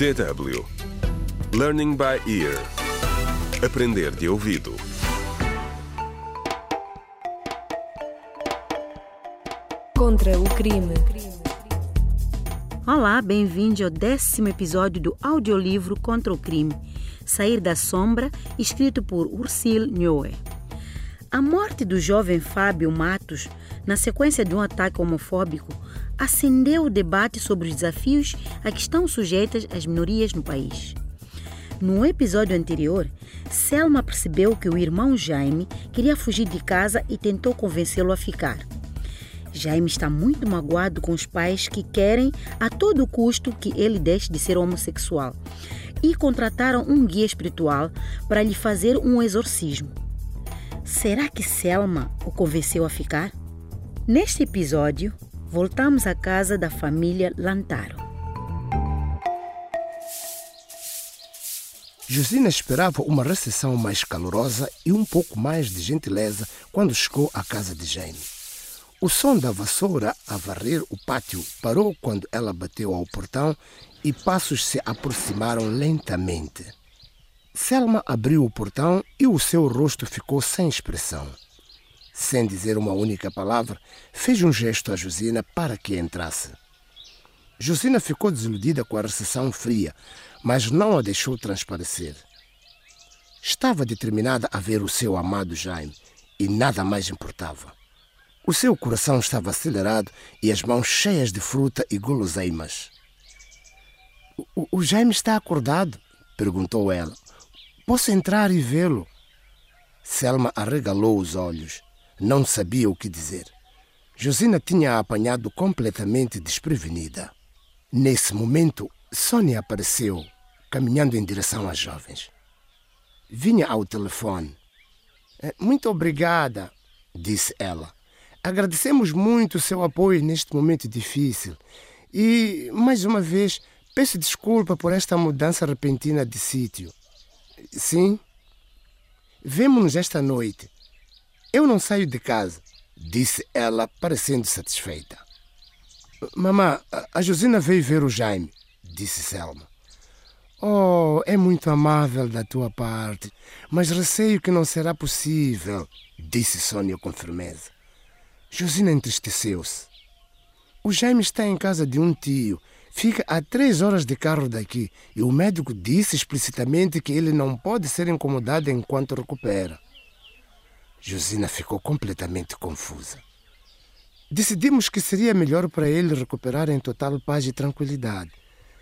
DW Learning by Ear Aprender de ouvido Contra o crime. Olá, bem-vindo ao décimo episódio do audiolivro Contra o Crime, Sair da Sombra, escrito por Ursil Nhoe. A morte do jovem Fábio Matos, na sequência de um ataque homofóbico, acendeu o debate sobre os desafios a que estão sujeitas as minorias no país. No episódio anterior, Selma percebeu que o irmão Jaime queria fugir de casa e tentou convencê-lo a ficar. Jaime está muito magoado com os pais que querem a todo custo que ele deixe de ser homossexual e contrataram um guia espiritual para lhe fazer um exorcismo. Será que Selma o convenceu a ficar? Neste episódio, voltamos à casa da família Lantaro. Josina esperava uma recepção mais calorosa e um pouco mais de gentileza quando chegou à casa de Jaime. O som da vassoura a varrer o pátio parou quando ela bateu ao portão e passos se aproximaram lentamente. Selma abriu o portão e o seu rosto ficou sem expressão. Sem dizer uma única palavra, fez um gesto a Josina para que entrasse. Josina ficou desiludida com a recepção fria, mas não a deixou transparecer. Estava determinada a ver o seu amado Jaime e nada mais importava. O seu coração estava acelerado e as mãos cheias de fruta e guloseimas. O, o Jaime está acordado? perguntou ela. Posso entrar e vê-lo? Selma arregalou os olhos. Não sabia o que dizer. Josina tinha a apanhado completamente desprevenida. Nesse momento, Sônia apareceu, caminhando em direção às jovens. Vinha ao telefone. Muito obrigada, disse ela. Agradecemos muito o seu apoio neste momento difícil. E, mais uma vez, peço desculpa por esta mudança repentina de sítio. Sim? Vemo-nos esta noite. Eu não saio de casa, disse ela, parecendo satisfeita. Mamã, a Josina veio ver o Jaime, disse Selma. Oh, é muito amável da tua parte, mas receio que não será possível, disse Sônia com firmeza. Josina entristeceu-se. O Jaime está em casa de um tio. Fica a três horas de carro daqui e o médico disse explicitamente que ele não pode ser incomodado enquanto recupera. Josina ficou completamente confusa. Decidimos que seria melhor para ele recuperar em total paz e tranquilidade.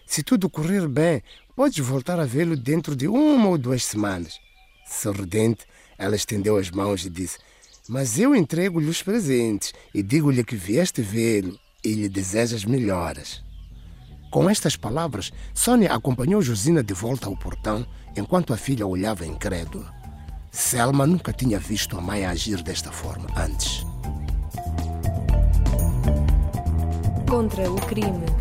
Se tudo correr bem, podes voltar a vê-lo dentro de uma ou duas semanas. Sorridente, ela estendeu as mãos e disse: mas eu entrego-lhe os presentes e digo-lhe que vieste vê-lo e lhe desejas melhoras. Com estas palavras, Sônia acompanhou Josina de volta ao portão enquanto a filha olhava incrédula. Selma nunca tinha visto a mãe agir desta forma antes. Contra o crime.